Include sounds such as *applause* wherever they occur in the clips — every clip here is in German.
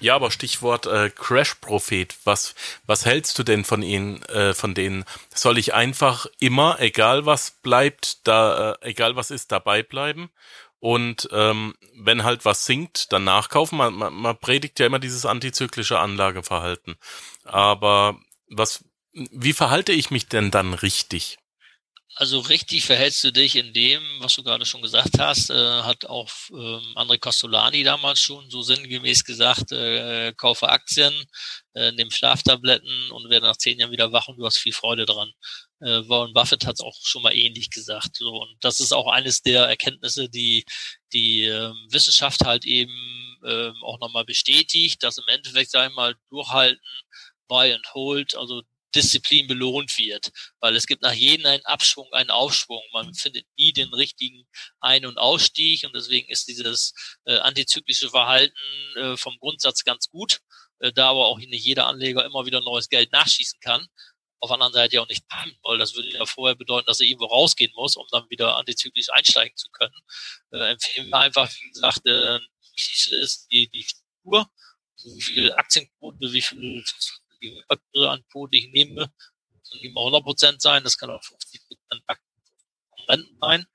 Ja, aber Stichwort äh, Crash-Prophet. Was, was hältst du denn von ihnen, äh, von denen? Soll ich einfach immer, egal was bleibt, da, äh, egal was ist, dabei bleiben? Und ähm, wenn halt was sinkt, dann nachkaufen. Man, man, man predigt ja immer dieses antizyklische Anlageverhalten. Aber was, wie verhalte ich mich denn dann richtig? Also richtig verhältst du dich in dem, was du gerade schon gesagt hast, äh, hat auch ähm, André Costolani damals schon so sinngemäß gesagt, äh, kaufe Aktien, äh, nimm Schlaftabletten und werde nach zehn Jahren wieder wach und du hast viel Freude dran. Äh, Warren Buffett hat es auch schon mal ähnlich gesagt. So. Und das ist auch eines der Erkenntnisse, die die äh, Wissenschaft halt eben äh, auch nochmal bestätigt, dass im Endeffekt, sag ich mal, durchhalten, buy and hold, also Disziplin belohnt wird, weil es gibt nach jedem einen Abschwung, einen Aufschwung. Man findet nie den richtigen Ein- und Ausstieg und deswegen ist dieses äh, antizyklische Verhalten äh, vom Grundsatz ganz gut, äh, da aber auch nicht jeder Anleger immer wieder neues Geld nachschießen kann. Auf der anderen Seite ja auch nicht *clears throat* weil das würde ja vorher bedeuten, dass er irgendwo rausgehen muss, um dann wieder antizyklisch einsteigen zu können. Äh, empfehlen wir einfach, wie gesagt, äh, ist die, die Struktur, wie viel Aktienquote, wie viel die Papiere an Quote ich nehme, kann eben auch 100 Prozent sein, das kann auch 50 Prozent Renten sein.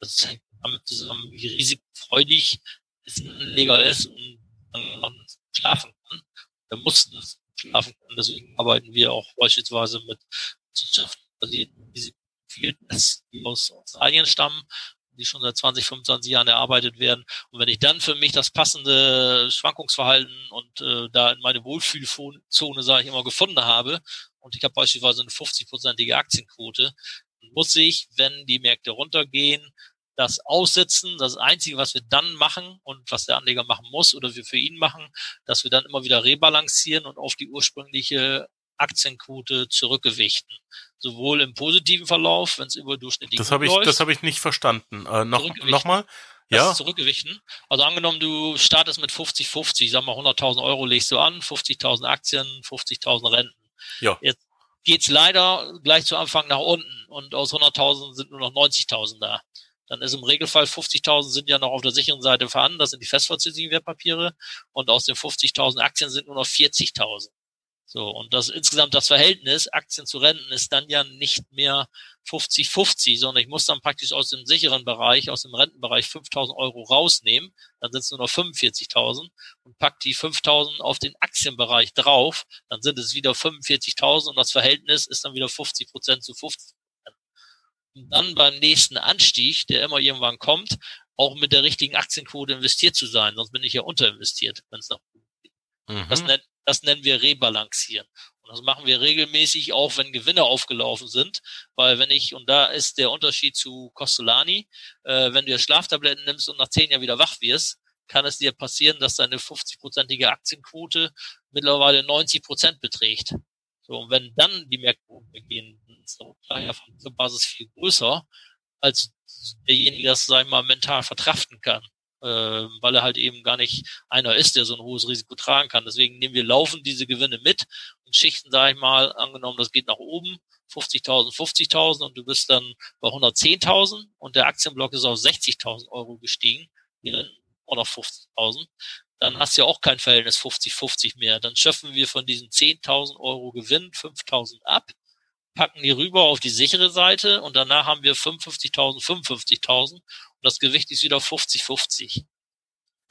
Das hängt damit zusammen, wie risikofreudig es ein Anleger ist und dann schlafen kann. Der muss das schlafen kann. Deswegen arbeiten wir auch beispielsweise mit wissenschaftsbasierten Risikotests, die aus Australien stammen die schon seit 20, 25 Jahren erarbeitet werden. Und wenn ich dann für mich das passende Schwankungsverhalten und äh, da in meine Wohlfühlzone, sage ich immer, gefunden habe, und ich habe beispielsweise eine 50-prozentige Aktienquote, muss ich, wenn die Märkte runtergehen, das aussitzen. Das Einzige, was wir dann machen und was der Anleger machen muss oder wir für ihn machen, dass wir dann immer wieder rebalancieren und auf die ursprüngliche Aktienquote zurückgewichten. Sowohl im positiven Verlauf, wenn es überdurchschnittlich das habe ich, Das habe ich nicht verstanden. Äh, noch, noch mal? Ja. Zurückgewichten. Also angenommen, du startest mit 50-50, sag mal 100.000 Euro legst du an, 50.000 Aktien, 50.000 Renten. Ja. Jetzt geht's leider gleich zu Anfang nach unten und aus 100.000 sind nur noch 90.000 da. Dann ist im Regelfall 50.000 sind ja noch auf der sicheren Seite vorhanden, das sind die festverzinsigen Wertpapiere und aus den 50.000 Aktien sind nur noch 40.000. So, und das insgesamt das Verhältnis Aktien zu Renten ist dann ja nicht mehr 50-50, sondern ich muss dann praktisch aus dem sicheren Bereich, aus dem Rentenbereich 5000 Euro rausnehmen, dann sind es nur noch 45.000 und pack die 5000 auf den Aktienbereich drauf, dann sind es wieder 45.000 und das Verhältnis ist dann wieder 50 Prozent zu 50 Und dann beim nächsten Anstieg, der immer irgendwann kommt, auch mit der richtigen Aktienquote investiert zu sein, sonst bin ich ja unterinvestiert, wenn es nach. Mhm. Das nennt das nennen wir Rebalancieren. Und das machen wir regelmäßig, auch wenn Gewinne aufgelaufen sind. Weil wenn ich, und da ist der Unterschied zu Costolani, äh, wenn du Schlaftabletten nimmst und nach zehn Jahren wieder wach wirst, kann es dir passieren, dass deine 50-prozentige Aktienquote mittlerweile 90 Prozent beträgt. So, und wenn dann die Märkte gehen, ist der Basis viel größer, als derjenige das, sagen wir mal, mental vertraften kann äh, weil er halt eben gar nicht einer ist, der so ein hohes Risiko tragen kann. Deswegen nehmen wir laufend diese Gewinne mit und schichten, sage ich mal, angenommen, das geht nach oben, 50.000, 50.000 und du bist dann bei 110.000 und der Aktienblock ist auf 60.000 Euro gestiegen, auch noch 50.000, dann hast du ja auch kein Verhältnis 50-50 mehr. Dann schöpfen wir von diesen 10.000 Euro Gewinn 5.000 ab packen die rüber auf die sichere Seite und danach haben wir 55.000, 55.000 und das Gewicht ist wieder 50-50.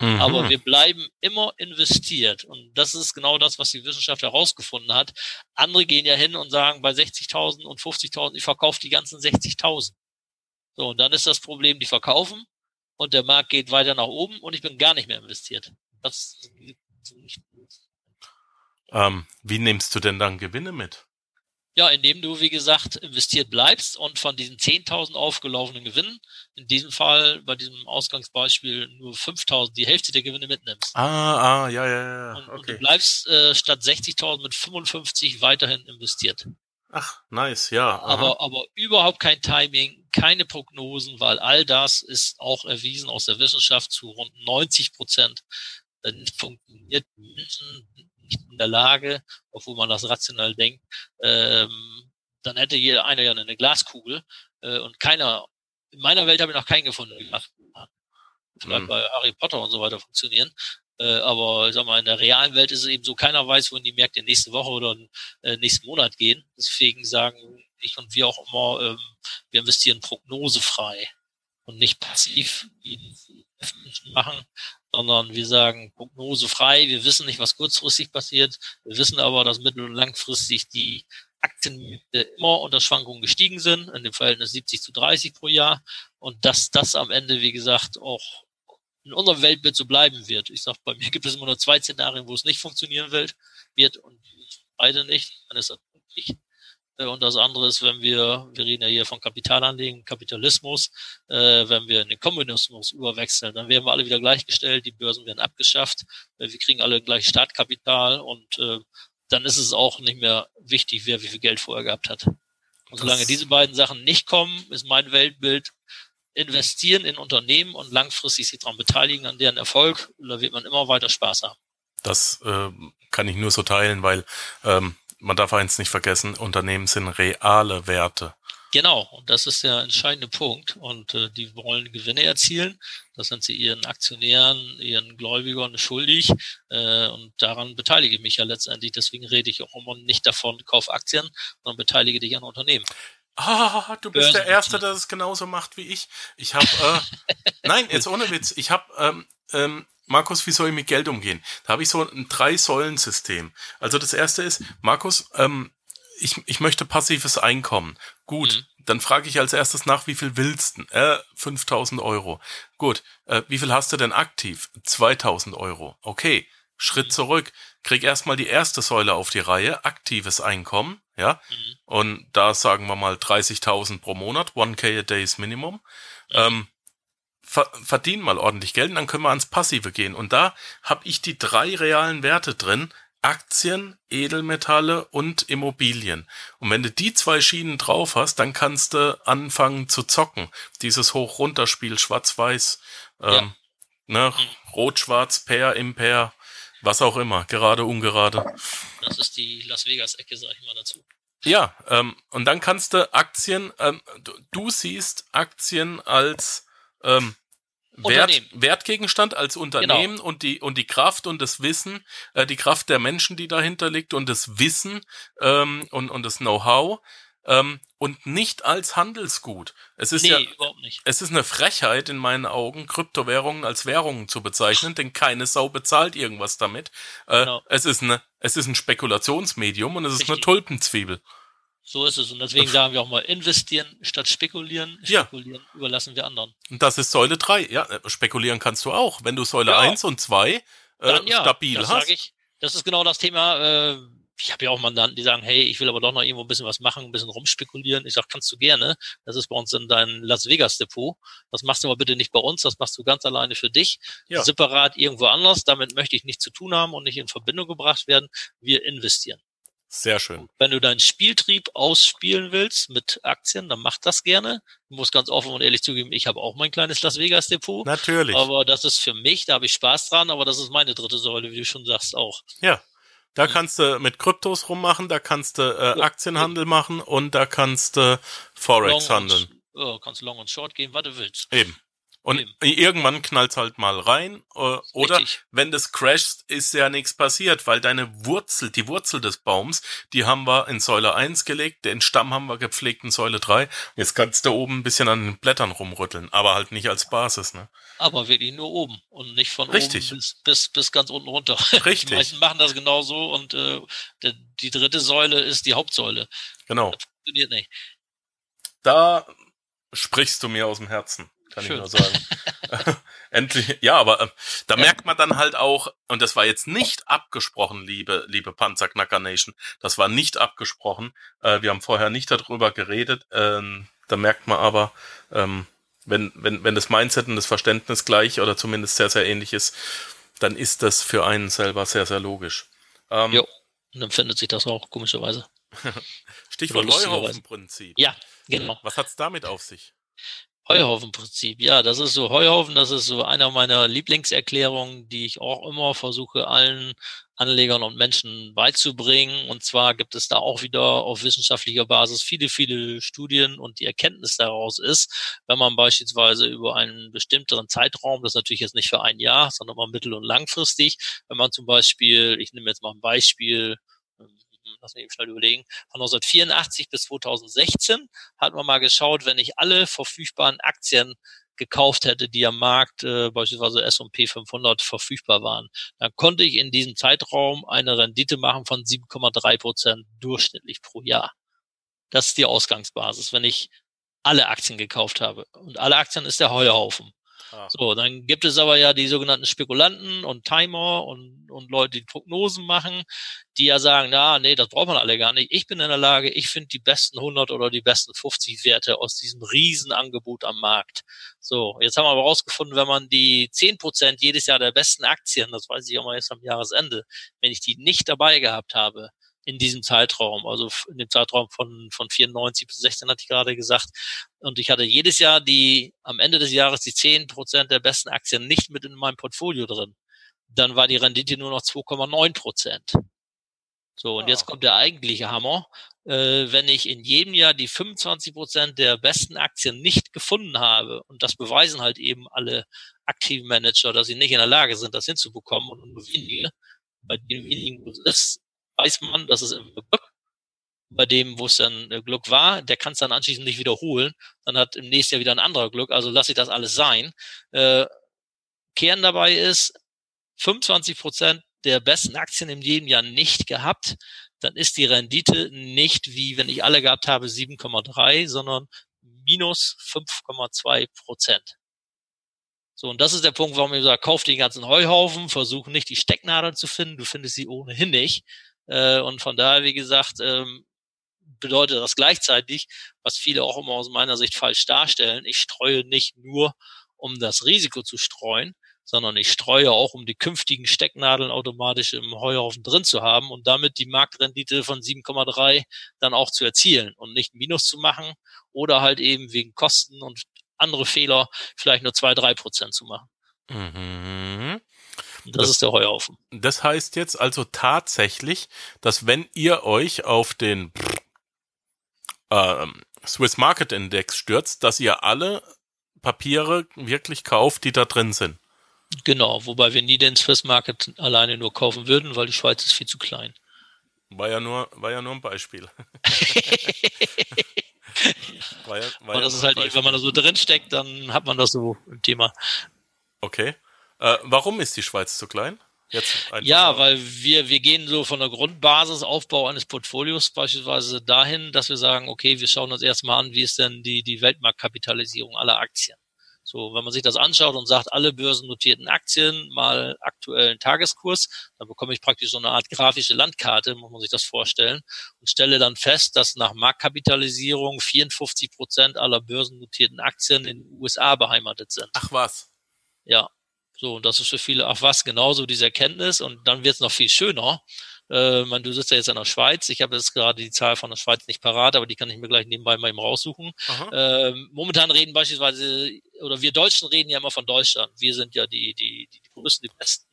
Mhm. Aber wir bleiben immer investiert. Und das ist genau das, was die Wissenschaft herausgefunden hat. Andere gehen ja hin und sagen, bei 60.000 und 50.000, ich verkaufe die ganzen 60.000. So, und dann ist das Problem, die verkaufen und der Markt geht weiter nach oben und ich bin gar nicht mehr investiert. Das. Ähm, wie nimmst du denn dann Gewinne mit? Ja, indem du, wie gesagt, investiert bleibst und von diesen 10.000 aufgelaufenen Gewinnen, in diesem Fall bei diesem Ausgangsbeispiel nur 5.000, die Hälfte der Gewinne mitnimmst. Ah, ah, ja, ja, ja. Und, okay. und du bleibst äh, statt 60.000 mit 55 weiterhin investiert. Ach, nice, ja. Aha. Aber, aber überhaupt kein Timing, keine Prognosen, weil all das ist auch erwiesen aus der Wissenschaft zu rund 90 Prozent. Dann funktioniert Menschen nicht in der Lage, obwohl man das rational denkt, ähm, dann hätte jeder einer ja eine Glaskugel äh, und keiner, in meiner Welt habe ich noch keinen gefunden, der Glaskugel hat. Vielleicht mhm. bei Harry Potter und so weiter funktionieren. Äh, aber ich sag mal, in der realen Welt ist es eben so, keiner weiß, wohin die Märkte nächste Woche oder äh, nächsten Monat gehen. Deswegen sagen ich und wir auch immer, ähm, wir investieren prognosefrei und nicht passiv machen, sondern wir sagen prognosefrei. Wir wissen nicht, was kurzfristig passiert. Wir wissen aber, dass mittel- und langfristig die Aktienmärkte immer unter Schwankungen gestiegen sind, in dem Verhältnis 70 zu 30 pro Jahr. Und dass das am Ende, wie gesagt, auch in unserem Weltbild so bleiben wird. Ich sage, bei mir gibt es immer nur zwei Szenarien, wo es nicht funktionieren wird, wird und beide nicht. Dann ist das nicht. Äh, und das andere ist, wenn wir, wir reden ja hier von Kapitalanlegen, Kapitalismus, äh, wenn wir in den Kommunismus überwechseln, dann werden wir alle wieder gleichgestellt, die Börsen werden abgeschafft, äh, wir kriegen alle gleich Startkapital und äh, dann ist es auch nicht mehr wichtig, wer wie viel Geld vorher gehabt hat. Und solange diese beiden Sachen nicht kommen, ist mein Weltbild, investieren in Unternehmen und langfristig sich daran beteiligen an deren Erfolg, da wird man immer weiter Spaß haben. Das äh, kann ich nur so teilen, weil ähm, man darf eins nicht vergessen, Unternehmen sind reale Werte. Genau, und das ist der entscheidende Punkt. Und äh, die wollen Gewinne erzielen. Das sind sie ihren Aktionären, ihren Gläubigern schuldig. Äh, und daran beteilige ich mich ja letztendlich. Deswegen rede ich auch immer nicht davon, kauf Aktien, sondern beteilige dich an Unternehmen. Ah, du bist der Erste, der es genauso macht wie ich. Ich habe, äh, *laughs* nein, jetzt ohne Witz, ich habe, ähm, ähm, Markus, wie soll ich mit Geld umgehen? Da habe ich so ein Drei-Säulen-System. Also das erste ist, Markus, ähm, ich, ich möchte passives Einkommen. Gut, mhm. dann frage ich als erstes nach, wie viel willst du? Äh, 5000 Euro. Gut, äh, wie viel hast du denn aktiv? 2000 Euro. Okay, Schritt mhm. zurück. Krieg erstmal die erste Säule auf die Reihe, aktives Einkommen, ja. Mhm. Und da sagen wir mal 30.000 pro Monat, 1k a day ist Minimum. Ähm, ver verdien mal ordentlich Geld und dann können wir ans Passive gehen. Und da habe ich die drei realen Werte drin, Aktien, Edelmetalle und Immobilien. Und wenn du die zwei Schienen drauf hast, dann kannst du anfangen zu zocken. Dieses Hoch-Runter-Spiel, Schwarz-Weiß, ähm, ja. ne. Rot-Schwarz, Pair, Impair, was auch immer, gerade, ungerade. Das ist die Las Vegas-Ecke, sag ich mal dazu. Ja, ähm, und dann kannst du Aktien, ähm, du, du siehst Aktien als ähm, Wert, Wertgegenstand als Unternehmen genau. und die und die Kraft und das Wissen, äh, die Kraft der Menschen, die dahinter liegt und das Wissen ähm, und und das Know-how ähm, und nicht als Handelsgut. Es ist nee, ja, überhaupt nicht. es ist eine Frechheit in meinen Augen, Kryptowährungen als Währungen zu bezeichnen, denn keine Sau bezahlt irgendwas damit. Äh, genau. Es ist eine, es ist ein Spekulationsmedium und es Richtig. ist eine Tulpenzwiebel. So ist es. Und deswegen sagen wir auch mal investieren statt spekulieren. Spekulieren ja. überlassen wir anderen. Und das ist Säule 3. Ja, äh, spekulieren kannst du auch. Wenn du Säule ja. 1 und 2 äh, ja, stabil das hast. Ich, das ist genau das Thema. Äh, ich habe ja auch Mandanten, die sagen, hey, ich will aber doch noch irgendwo ein bisschen was machen, ein bisschen rumspekulieren. Ich sage, kannst du gerne. Das ist bei uns in deinem Las Vegas Depot. Das machst du aber bitte nicht bei uns, das machst du ganz alleine für dich. Ja. Separat irgendwo anders. Damit möchte ich nichts zu tun haben und nicht in Verbindung gebracht werden. Wir investieren. Sehr schön. Wenn du deinen Spieltrieb ausspielen willst mit Aktien, dann mach das gerne. Ich muss ganz offen und ehrlich zugeben, ich habe auch mein kleines Las Vegas Depot. Natürlich. Aber das ist für mich, da habe ich Spaß dran, aber das ist meine dritte Säule, wie du schon sagst, auch. Ja. Da kannst du mit Kryptos rummachen, da kannst du äh, Aktienhandel machen und da kannst du Forex handeln. Und, oh, kannst Long und Short gehen, was du willst. Eben. Und irgendwann knallt's halt mal rein. Äh, oder Richtig. wenn das crasht, ist ja nichts passiert, weil deine Wurzel, die Wurzel des Baums, die haben wir in Säule 1 gelegt, den Stamm haben wir gepflegt in Säule 3. Jetzt kannst du oben ein bisschen an den Blättern rumrütteln, aber halt nicht als Basis, ne? Aber wirklich nur oben und nicht von Richtig. oben bis, bis, bis ganz unten runter. *laughs* Richtig. Die meisten machen das genauso und äh, die, die dritte Säule ist die Hauptsäule. Genau. Das funktioniert nicht. Da sprichst du mir aus dem Herzen kann Schön. ich nur sagen. *laughs* Endlich, ja, aber äh, da ja. merkt man dann halt auch, und das war jetzt nicht abgesprochen, liebe, liebe Panzerknacker Nation, das war nicht abgesprochen. Äh, wir haben vorher nicht darüber geredet. Ähm, da merkt man aber, ähm, wenn, wenn, wenn das Mindset und das Verständnis gleich oder zumindest sehr, sehr ähnlich ist, dann ist das für einen selber sehr, sehr logisch. Ähm, jo, und dann findet sich das auch komischerweise. *laughs* Stichwort Heuhaufen-Prinzip. Ja, genau. Was hat's damit auf sich? Heuhaufenprinzip, ja, das ist so Heuhaufen, das ist so einer meiner Lieblingserklärungen, die ich auch immer versuche, allen Anlegern und Menschen beizubringen. Und zwar gibt es da auch wieder auf wissenschaftlicher Basis viele, viele Studien und die Erkenntnis daraus ist, wenn man beispielsweise über einen bestimmteren Zeitraum, das ist natürlich jetzt nicht für ein Jahr, sondern mal mittel- und langfristig, wenn man zum Beispiel, ich nehme jetzt mal ein Beispiel, lass mich eben schnell überlegen, von 1984 bis 2016 hat man mal geschaut, wenn ich alle verfügbaren Aktien gekauft hätte, die am Markt äh, beispielsweise S&P 500 verfügbar waren, dann konnte ich in diesem Zeitraum eine Rendite machen von 7,3 Prozent durchschnittlich pro Jahr. Das ist die Ausgangsbasis, wenn ich alle Aktien gekauft habe. Und alle Aktien ist der Heuhaufen. Ah. So, dann gibt es aber ja die sogenannten Spekulanten und Timer und, und Leute, die Prognosen machen, die ja sagen, na, nee, das braucht man alle gar nicht. Ich bin in der Lage, ich finde die besten 100 oder die besten 50 Werte aus diesem Riesenangebot am Markt. So, jetzt haben wir aber rausgefunden, wenn man die 10 Prozent jedes Jahr der besten Aktien, das weiß ich auch mal jetzt am Jahresende, wenn ich die nicht dabei gehabt habe, in diesem Zeitraum, also in dem Zeitraum von, von 94 bis 16 hatte ich gerade gesagt. Und ich hatte jedes Jahr die, am Ende des Jahres die 10 Prozent der besten Aktien nicht mit in meinem Portfolio drin. Dann war die Rendite nur noch 2,9 Prozent. So, und jetzt ah. kommt der eigentliche Hammer. Äh, wenn ich in jedem Jahr die 25 Prozent der besten Aktien nicht gefunden habe, und das beweisen halt eben alle aktiven Manager, dass sie nicht in der Lage sind, das hinzubekommen und nur wenige, bei denen wenigen ist, weiß man, dass es im Glück. Bei dem, wo es dann äh, Glück war, der kann es dann anschließend nicht wiederholen. Dann hat im nächsten Jahr wieder ein anderer Glück. Also lasse ich das alles sein. Äh, Kern dabei ist, 25 Prozent der besten Aktien in jedem Jahr nicht gehabt, dann ist die Rendite nicht wie wenn ich alle gehabt habe 7,3, sondern minus 5,2 Prozent. So, und das ist der Punkt, warum ich sage, kauf den ganzen Heuhaufen, versuch nicht die Stecknadeln zu finden, du findest sie ohnehin nicht. Äh, und von daher, wie gesagt, ähm, bedeutet das gleichzeitig, was viele auch immer aus meiner Sicht falsch darstellen, ich streue nicht nur, um das Risiko zu streuen, sondern ich streue auch, um die künftigen Stecknadeln automatisch im Heuhaufen drin zu haben und damit die Marktrendite von 7,3 dann auch zu erzielen und nicht Minus zu machen oder halt eben wegen Kosten und andere Fehler vielleicht nur zwei, drei Prozent zu machen. Mhm. Das, das, ist der Heuhaufen. Das heißt jetzt also tatsächlich, dass wenn ihr euch auf den äh, Swiss Market Index stürzt, dass ihr alle Papiere wirklich kauft, die da drin sind. Genau, wobei wir nie den Swiss Market alleine nur kaufen würden, weil die Schweiz ist viel zu klein. War ja nur, war ja nur ein Beispiel. *laughs* war ja, war das ja ist halt, Beispiel. wenn man da so drin steckt, dann hat man das so im Thema. Okay. Äh, warum ist die Schweiz zu klein? ja, mal. weil wir, wir gehen so von der Grundbasisaufbau eines Portfolios beispielsweise dahin, dass wir sagen, okay, wir schauen uns erstmal an, wie ist denn die, die Weltmarktkapitalisierung aller Aktien. So, wenn man sich das anschaut und sagt, alle börsennotierten Aktien mal aktuellen Tageskurs, dann bekomme ich praktisch so eine Art grafische Landkarte, muss man sich das vorstellen, und stelle dann fest, dass nach Marktkapitalisierung 54 Prozent aller börsennotierten Aktien in den USA beheimatet sind. Ach was. Ja, so, und das ist für viele, ach was, genauso diese Erkenntnis. Und dann wird es noch viel schöner. Äh, man, du sitzt ja jetzt in der Schweiz. Ich habe jetzt gerade die Zahl von der Schweiz nicht parat, aber die kann ich mir gleich nebenbei mal eben raussuchen. Äh, momentan reden beispielsweise, oder wir Deutschen reden ja immer von Deutschland. Wir sind ja die, die, die, die größten, die besten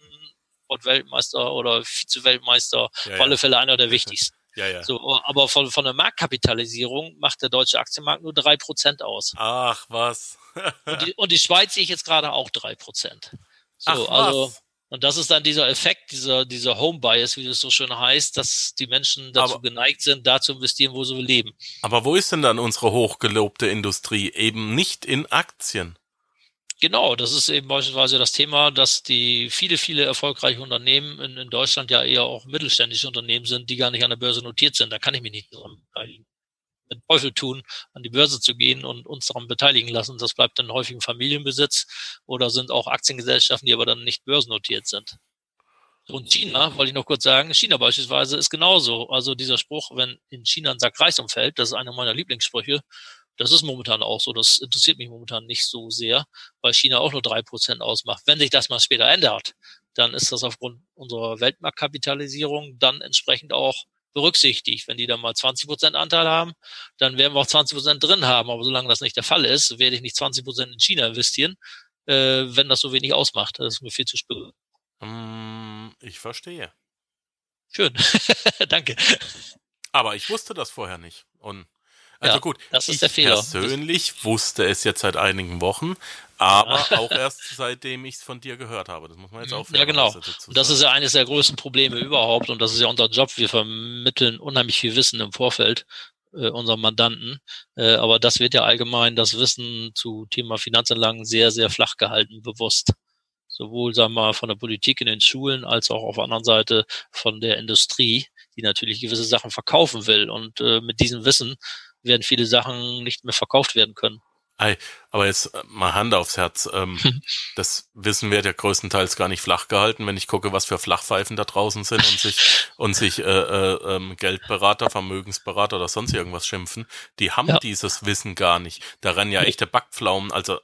Weltmeister oder Vize-Weltmeister, ja, auf alle Fälle einer der wichtigsten. Ja, ja. So, aber von, von der Marktkapitalisierung macht der deutsche Aktienmarkt nur drei Prozent aus. Ach, was. *laughs* und, die, und die Schweiz sehe ich jetzt gerade auch drei Prozent. So, Ach, also, und das ist dann dieser Effekt, dieser, dieser Home Bias, wie das so schön heißt, dass die Menschen dazu aber, geneigt sind, da zu investieren, wo sie leben. Aber wo ist denn dann unsere hochgelobte Industrie? Eben nicht in Aktien. Genau, das ist eben beispielsweise das Thema, dass die viele, viele erfolgreiche Unternehmen in, in Deutschland ja eher auch mittelständische Unternehmen sind, die gar nicht an der Börse notiert sind. Da kann ich mich nicht dran beteiligen den Teufel tun, an die Börse zu gehen und uns daran beteiligen lassen. Das bleibt dann häufig im Familienbesitz oder sind auch Aktiengesellschaften, die aber dann nicht börsennotiert sind. Und China, wollte ich noch kurz sagen, China beispielsweise ist genauso. Also dieser Spruch, wenn in China ein Sack Reis umfällt, das ist einer meiner Lieblingssprüche, das ist momentan auch so. Das interessiert mich momentan nicht so sehr, weil China auch nur drei Prozent ausmacht. Wenn sich das mal später ändert, dann ist das aufgrund unserer Weltmarktkapitalisierung dann entsprechend auch berücksichtigt. Wenn die dann mal 20 Prozent Anteil haben, dann werden wir auch 20 Prozent drin haben. Aber solange das nicht der Fall ist, werde ich nicht 20 Prozent in China investieren, äh, wenn das so wenig ausmacht. Das ist mir viel zu spät. Mm, ich verstehe. Schön. *laughs* Danke. Aber ich wusste das vorher nicht. Und also ja, gut, das ist ich der Fehler. persönlich wusste es jetzt seit einigen Wochen, aber auch erst seitdem ich es von dir gehört habe. Das muss man jetzt auch Ja, genau. Und das ist ja eines der größten Probleme überhaupt und das ist ja unser Job. Wir vermitteln unheimlich viel Wissen im Vorfeld äh, unseren Mandanten, äh, aber das wird ja allgemein das Wissen zu Thema Finanzanlagen sehr, sehr flach gehalten, bewusst sowohl sagen wir mal von der Politik in den Schulen als auch auf der anderen Seite von der Industrie, die natürlich gewisse Sachen verkaufen will. Und äh, mit diesem Wissen werden viele Sachen nicht mehr verkauft werden können. Aber jetzt äh, mal Hand aufs Herz. Ähm, das Wissen wird ja größtenteils gar nicht flach gehalten, wenn ich gucke, was für Flachpfeifen da draußen sind und sich und sich äh, äh, ähm, Geldberater, Vermögensberater oder sonst irgendwas schimpfen. Die haben ja. dieses Wissen gar nicht. Da rennen ja echte Backpflaumen. Also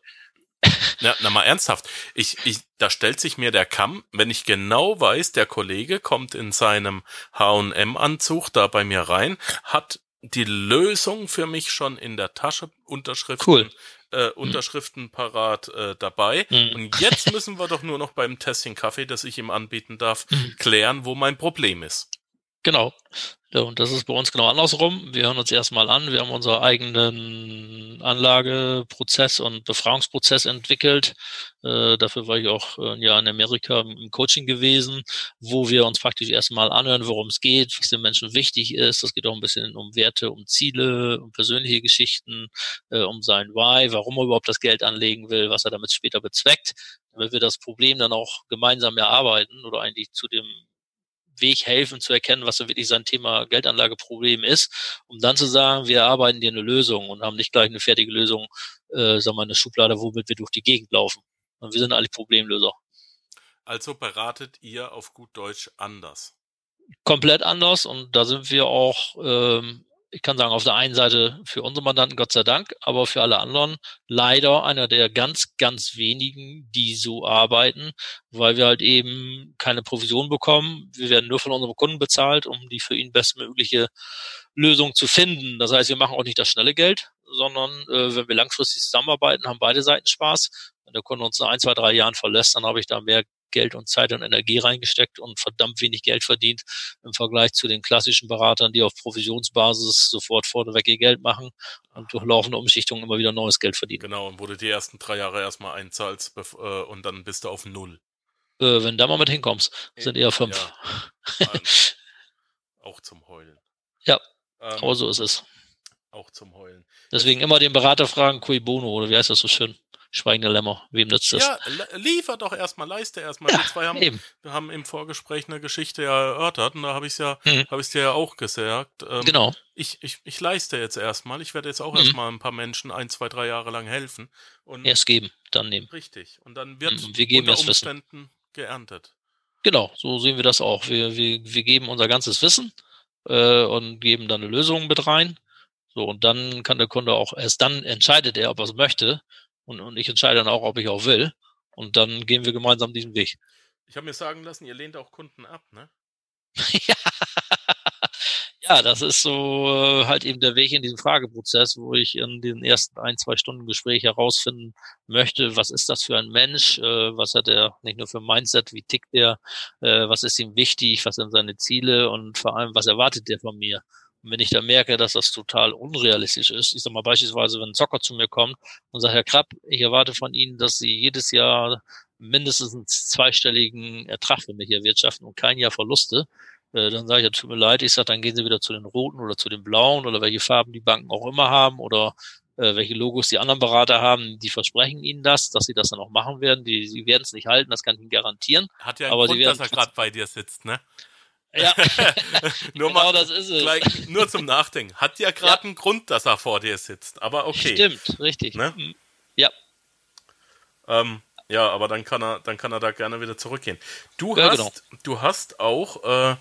ja, na mal ernsthaft. Ich, ich, da stellt sich mir der Kamm, wenn ich genau weiß, der Kollege kommt in seinem H&M-Anzug da bei mir rein, hat die Lösung für mich schon in der Tasche, Unterschriften, cool. äh, Unterschriften mhm. parat äh, dabei. Mhm. Und jetzt müssen wir doch nur noch beim Testing Kaffee, das ich ihm anbieten darf, mhm. klären, wo mein Problem ist. Genau. Ja, und das ist bei uns genau andersrum. Wir hören uns erstmal an. Wir haben unseren eigenen Anlageprozess und Befragungsprozess entwickelt. Äh, dafür war ich auch äh, ein Jahr in Amerika im Coaching gewesen, wo wir uns praktisch erstmal anhören, worum es geht, was den Menschen wichtig ist. Das geht auch ein bisschen um Werte, um Ziele, um persönliche Geschichten, äh, um sein Why, warum er überhaupt das Geld anlegen will, was er damit später bezweckt, damit wir das Problem dann auch gemeinsam erarbeiten oder eigentlich zu dem Weg helfen zu erkennen, was so wirklich sein Thema Geldanlageproblem ist, um dann zu sagen, wir arbeiten dir eine Lösung und haben nicht gleich eine fertige Lösung, äh, sagen wir, eine Schublade, womit wir durch die Gegend laufen. Und wir sind alle Problemlöser. Also beratet ihr auf gut Deutsch anders? Komplett anders und da sind wir auch ähm, ich kann sagen, auf der einen Seite für unsere Mandanten Gott sei Dank, aber für alle anderen leider einer der ganz, ganz wenigen, die so arbeiten, weil wir halt eben keine Provision bekommen. Wir werden nur von unseren Kunden bezahlt, um die für ihn bestmögliche Lösung zu finden. Das heißt, wir machen auch nicht das schnelle Geld, sondern äh, wenn wir langfristig zusammenarbeiten, haben beide Seiten Spaß. Wenn der Kunde uns nach ein, zwei, drei Jahren verlässt, dann habe ich da mehr Geld und Zeit und Energie reingesteckt und verdammt wenig Geld verdient im Vergleich zu den klassischen Beratern, die auf Provisionsbasis sofort vorneweg ihr Geld machen und durch laufende Umschichtungen immer wieder neues Geld verdienen. Genau, und wo du die ersten drei Jahre erstmal einzahlst äh, und dann bist du auf Null. Äh, wenn du da mal mit hinkommst, sind eher fünf. Ja, *laughs* auch zum Heulen. Ja, ähm, aber so ist es. Auch zum Heulen. Deswegen immer den Berater fragen, cui bono, oder wie heißt das so schön? Schweigende Lämmer. Wem nützt das? Ja, liefer doch erstmal, leiste erstmal. Ja, wir zwei haben, eben. wir haben im Vorgespräch eine Geschichte ja erörtert und da habe ich es ja, mhm. habe ich dir ja auch gesagt. Ähm, genau. Ich, ich, ich leiste jetzt erstmal. Ich werde jetzt auch mhm. erstmal ein paar Menschen ein, zwei, drei Jahre lang helfen. Und erst geben, dann nehmen. Richtig. Und dann wird mhm. wir geben unter Umständen Wissen. geerntet. Genau, so sehen wir das auch. Wir, wir, wir geben unser ganzes Wissen äh, und geben dann eine Lösung mit rein. So, und dann kann der Kunde auch, erst dann entscheidet er, ob er es möchte und, und ich entscheide dann auch, ob ich auch will. Und dann gehen wir gemeinsam diesen Weg. Ich habe mir sagen lassen, ihr lehnt auch Kunden ab, ne? *laughs* ja. ja, das ist so äh, halt eben der Weg in diesem Frageprozess, wo ich in den ersten ein, zwei Stunden Gespräch herausfinden möchte, was ist das für ein Mensch, äh, was hat er nicht nur für ein Mindset, wie tickt er, äh, was ist ihm wichtig, was sind seine Ziele und vor allem, was erwartet der von mir. Und wenn ich da merke, dass das total unrealistisch ist, ich sag mal beispielsweise, wenn ein Zocker zu mir kommt und sagt, Herr Krapp, ich erwarte von Ihnen, dass Sie jedes Jahr mindestens einen zweistelligen Ertrag für mich erwirtschaften und kein Jahr Verluste, äh, dann sage ich, ja, tut mir leid, ich sage, dann gehen Sie wieder zu den roten oder zu den blauen oder welche Farben die Banken auch immer haben oder äh, welche Logos die anderen Berater haben, die versprechen Ihnen das, dass sie das dann auch machen werden. Die, sie werden es nicht halten, das kann ich Ihnen garantieren. Hat ja einen aber Grund, dass er gerade bei dir sitzt, ne? Ja, *laughs* nur genau mal, das ist es. Gleich, nur zum Nachdenken. Hat ja gerade ja. einen Grund, dass er vor dir sitzt, aber okay. Stimmt, richtig. Ne? Mhm. Ja. Ähm, ja, aber dann kann er, dann kann er da gerne wieder zurückgehen. Du ja, hast, genau. du hast auch äh,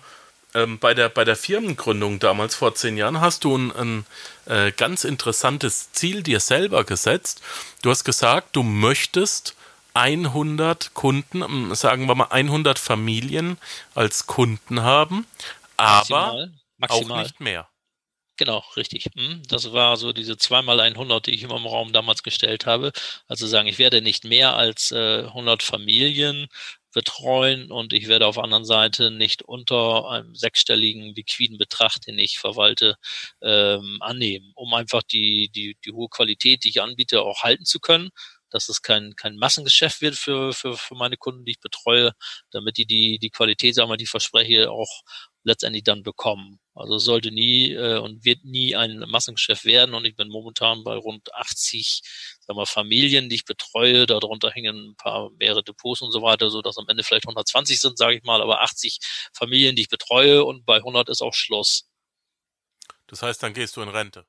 ähm, bei der bei der Firmengründung damals vor zehn Jahren hast du ein, ein äh, ganz interessantes Ziel dir selber gesetzt. Du hast gesagt, du möchtest 100 Kunden, ähm, sagen wir mal 100 Familien als Kunden haben, aber Maximal. Maximal. Auch nicht mehr. Genau, richtig. Hm, das war so diese zweimal 100, die ich immer im Raum damals gestellt habe. Also sagen, ich werde nicht mehr als äh, 100 Familien betreuen und ich werde auf der anderen Seite nicht unter einem sechsstelligen liquiden Betrag, den ich verwalte, ähm, annehmen, um einfach die, die, die hohe Qualität, die ich anbiete, auch halten zu können dass es kein, kein Massengeschäft wird für, für, für meine Kunden, die ich betreue, damit die die, die Qualität, sagen wir, die verspreche, auch letztendlich dann bekommen. Also sollte nie äh, und wird nie ein Massengeschäft werden. Und ich bin momentan bei rund 80 sagen wir, Familien, die ich betreue. Darunter hängen ein paar mehrere Depots und so weiter, so dass am Ende vielleicht 120 sind, sage ich mal, aber 80 Familien, die ich betreue und bei 100 ist auch Schluss. Das heißt, dann gehst du in Rente.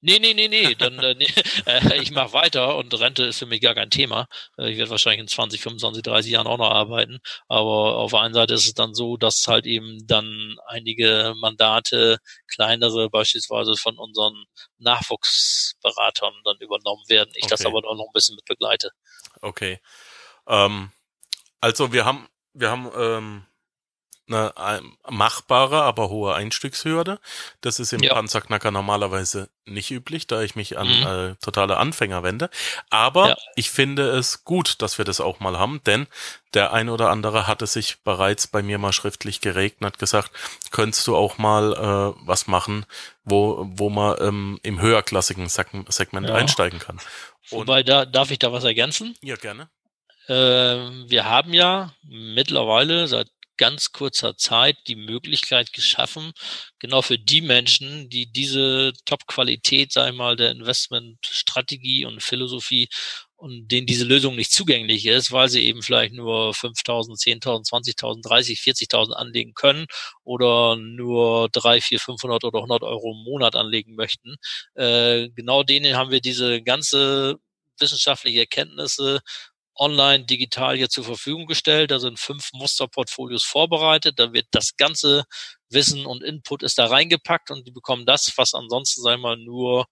Nee, nee, nee, nee. Dann, äh, nee *laughs* äh, ich mache weiter und Rente ist für mich gar kein Thema. Äh, ich werde wahrscheinlich in 20, 25, 30 Jahren auch noch arbeiten. Aber auf der einen Seite ist es dann so, dass halt eben dann einige Mandate, kleinere beispielsweise von unseren Nachwuchsberatern dann übernommen werden. Ich okay. das aber noch ein bisschen mit begleite. Okay. Ähm, also wir haben, wir haben ähm, eine machbare, aber hohe Einstiegshürde. Das ist im ja. Panzerknacker normalerweise nicht üblich, da ich mich an mhm. äh, totale Anfänger wende. Aber ja. ich finde es gut, dass wir das auch mal haben, denn der ein oder andere hatte sich bereits bei mir mal schriftlich geregt und hat gesagt, könntest du auch mal äh, was machen, wo, wo man ähm, im höherklassigen Segment ja. einsteigen kann. Und Wobei, da darf ich da was ergänzen? Ja, gerne. Äh, wir haben ja mittlerweile seit ganz kurzer Zeit die Möglichkeit geschaffen, genau für die Menschen, die diese Top-Qualität, sei mal, der Investmentstrategie und Philosophie und denen diese Lösung nicht zugänglich ist, weil sie eben vielleicht nur 5.000, 10.000, 20.000, 30, 40.000 anlegen können oder nur 3, 4, 500 oder 100 Euro im Monat anlegen möchten. Äh, genau denen haben wir diese ganze wissenschaftliche Erkenntnisse online digital hier zur Verfügung gestellt. Da sind fünf Musterportfolios vorbereitet. Da wird das ganze Wissen und Input ist da reingepackt und die bekommen das, was ansonsten, sagen wir mal, nur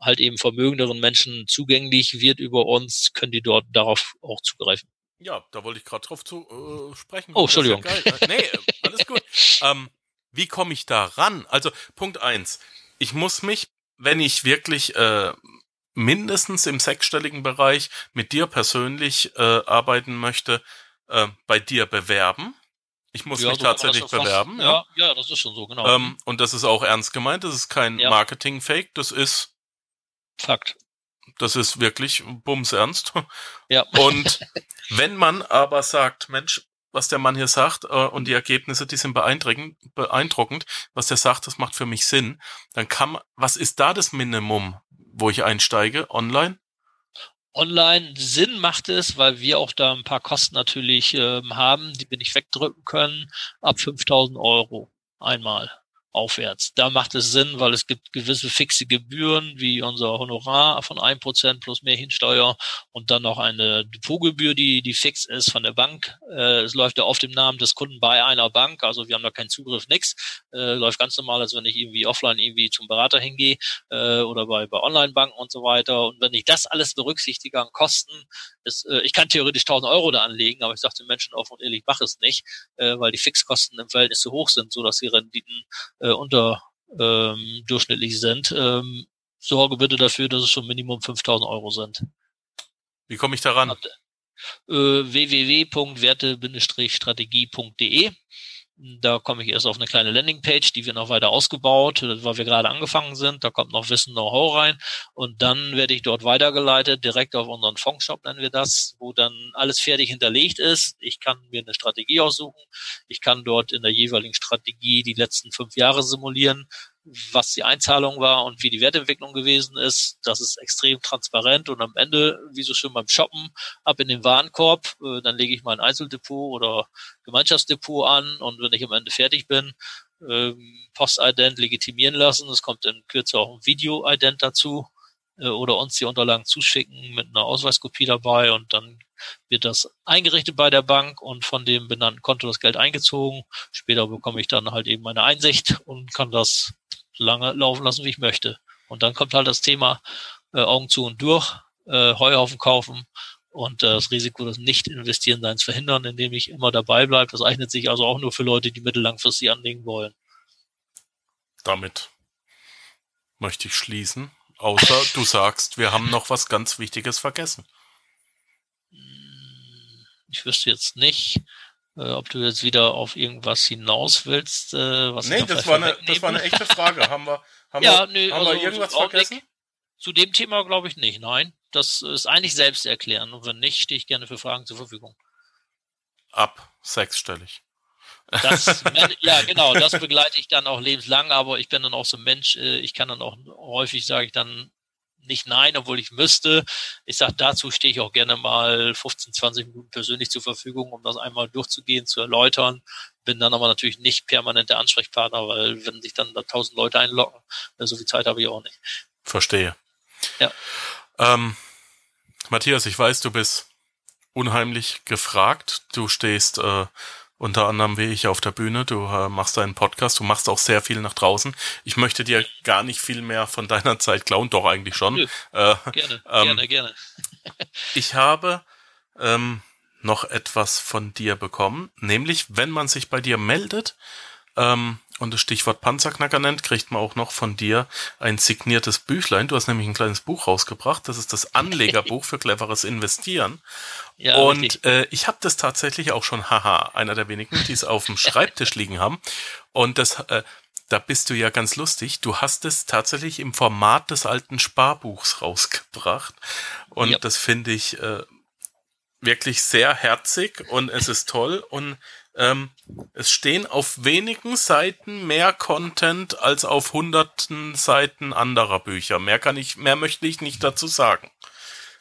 halt eben vermögenderen Menschen zugänglich wird über uns, können die dort darauf auch zugreifen. Ja, da wollte ich gerade drauf zu äh, sprechen. Oh, Entschuldigung. Ja äh, nee, alles gut. ähm, wie komme ich da ran? Also Punkt eins: Ich muss mich, wenn ich wirklich äh, mindestens im sechsstelligen Bereich mit dir persönlich äh, arbeiten möchte, äh, bei dir bewerben. Ich muss ja, mich so tatsächlich bewerben. Ja. ja, ja, das ist schon so, genau. Ähm, und das ist auch ernst gemeint. Das ist kein ja. Marketing-Fake. Das ist Fakt. Das ist wirklich bumsernst. Ja. Und *laughs* wenn man aber sagt, Mensch, was der Mann hier sagt, äh, und die Ergebnisse, die sind beeindruckend, beeindruckend, was der sagt, das macht für mich Sinn, dann kann man, was ist da das Minimum, wo ich einsteige, online? Online Sinn macht es, weil wir auch da ein paar Kosten natürlich ähm, haben, die wir nicht wegdrücken können, ab 5000 Euro einmal aufwärts. Da macht es Sinn, weil es gibt gewisse fixe Gebühren, wie unser Honorar von 1% plus Mehrhinsteuer und dann noch eine Depotgebühr, die, die fix ist von der Bank. Äh, es läuft ja auf dem Namen des Kunden bei einer Bank, also wir haben da keinen Zugriff, nix. Äh, läuft ganz normal, als wenn ich irgendwie offline irgendwie zum Berater hingehe äh, oder bei, bei Online-Banken und so weiter. Und wenn ich das alles berücksichtige an Kosten, ist, äh, ich kann theoretisch 1000 Euro da anlegen, aber ich sage den Menschen offen und ehrlich, mach es nicht, äh, weil die Fixkosten im Verhältnis zu hoch sind, so dass die Renditen äh, unter ähm, durchschnittlich sind. Ähm, sorge bitte dafür, dass es schon Minimum 5000 Euro sind. Wie komme ich daran? Äh, www.werte-strategie.de da komme ich erst auf eine kleine Landingpage, die wir noch weiter ausgebaut, weil wir gerade angefangen sind. Da kommt noch Wissen, Know-how rein. Und dann werde ich dort weitergeleitet, direkt auf unseren Fondshop nennen wir das, wo dann alles fertig hinterlegt ist. Ich kann mir eine Strategie aussuchen. Ich kann dort in der jeweiligen Strategie die letzten fünf Jahre simulieren was die Einzahlung war und wie die Wertentwicklung gewesen ist. Das ist extrem transparent und am Ende, wie so schön beim Shoppen, ab in den Warenkorb, äh, dann lege ich mein Einzeldepot oder Gemeinschaftsdepot an und wenn ich am Ende fertig bin, ähm, Postident legitimieren lassen. Es kommt in Kürze auch ein Video-Ident dazu äh, oder uns die Unterlagen zuschicken mit einer Ausweiskopie dabei und dann wird das eingerichtet bei der Bank und von dem benannten Konto das Geld eingezogen. Später bekomme ich dann halt eben meine Einsicht und kann das so lange laufen lassen, wie ich möchte. Und dann kommt halt das Thema äh, Augen zu und durch, äh, Heuhaufen kaufen und äh, das Risiko des Nicht-Investieren-Seins verhindern, indem ich immer dabei bleibe. Das eignet sich also auch nur für Leute, die mittellangfristig anlegen wollen. damit möchte ich schließen. Außer du sagst, wir haben noch was ganz Wichtiges vergessen. Ich wüsste jetzt nicht, äh, ob du jetzt wieder auf irgendwas hinaus willst. Äh, was nee, das war, eine, das war eine echte *laughs* Frage. haben wir, haben ja, wir, nö, haben also wir irgendwas so vergessen? Zu dem Thema glaube ich nicht. Nein, das ist eigentlich selbst erklären. Und wenn nicht, stehe ich gerne für Fragen zur Verfügung. Ab sechsstellig. Das, *laughs* ja, genau, das begleite ich dann auch lebenslang, aber ich bin dann auch so ein Mensch, äh, ich kann dann auch häufig, sage ich dann, nicht nein, obwohl ich müsste. Ich sage, dazu stehe ich auch gerne mal 15, 20 Minuten persönlich zur Verfügung, um das einmal durchzugehen, zu erläutern. Bin dann aber natürlich nicht permanent der Ansprechpartner, weil wenn sich dann da tausend Leute einloggen, äh, so viel Zeit habe ich auch nicht. Verstehe. Ja. Ähm, Matthias, ich weiß, du bist unheimlich gefragt. Du stehst äh, unter anderem wie ich auf der Bühne. Du äh, machst einen Podcast, du machst auch sehr viel nach draußen. Ich möchte dir gar nicht viel mehr von deiner Zeit klauen, doch eigentlich schon. Nö, äh, gerne, ähm, gerne, gerne. *laughs* ich habe ähm, noch etwas von dir bekommen, nämlich wenn man sich bei dir meldet, ähm, und das Stichwort Panzerknacker nennt, kriegt man auch noch von dir ein signiertes Büchlein. Du hast nämlich ein kleines Buch rausgebracht. Das ist das *laughs* Anlegerbuch für cleveres Investieren. Ja, und äh, ich habe das tatsächlich auch schon, haha, einer der wenigen, die es auf dem *laughs* Schreibtisch liegen haben. Und das, äh, da bist du ja ganz lustig. Du hast es tatsächlich im Format des alten Sparbuchs rausgebracht. Und ja. das finde ich äh, wirklich sehr herzig und es ist toll. Und ähm, es stehen auf wenigen Seiten mehr Content als auf hunderten Seiten anderer Bücher. Mehr kann ich, mehr möchte ich nicht dazu sagen.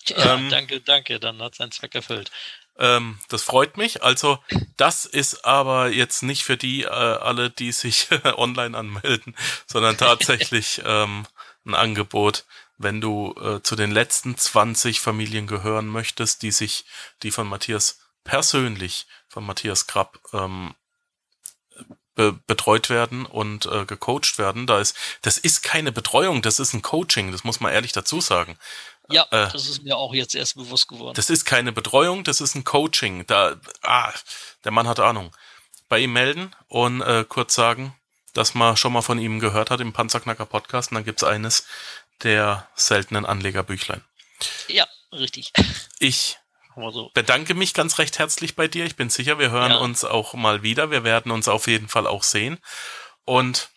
Ja, ähm, danke, danke, dann hat sein Zweck erfüllt. Ähm, das freut mich. Also, das ist aber jetzt nicht für die äh, alle, die sich *laughs* online anmelden, sondern tatsächlich *laughs* ähm, ein Angebot, wenn du äh, zu den letzten 20 Familien gehören möchtest, die sich, die von Matthias persönlich von Matthias Krapp ähm, be betreut werden und äh, gecoacht werden. Da ist, das ist keine Betreuung, das ist ein Coaching, das muss man ehrlich dazu sagen. Ja, äh, das ist mir auch jetzt erst bewusst geworden. Das ist keine Betreuung, das ist ein Coaching. Da, ah, der Mann hat Ahnung. Bei ihm melden und äh, kurz sagen, dass man schon mal von ihm gehört hat im Panzerknacker Podcast und dann gibt's eines der seltenen Anlegerbüchlein. Ja, richtig. Ich. *laughs* Bedanke mich ganz recht herzlich bei dir. Ich bin sicher, wir hören ja. uns auch mal wieder. Wir werden uns auf jeden Fall auch sehen. Und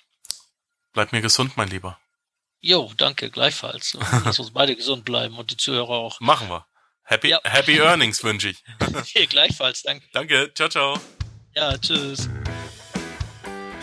bleib mir gesund, mein Lieber. Jo, danke, gleichfalls. *laughs* Lass uns beide gesund bleiben und die Zuhörer auch. Machen wir. Happy, ja. happy Earnings wünsche ich. *laughs* Gleichfalls, danke. Danke, ciao, ciao. Ja, tschüss.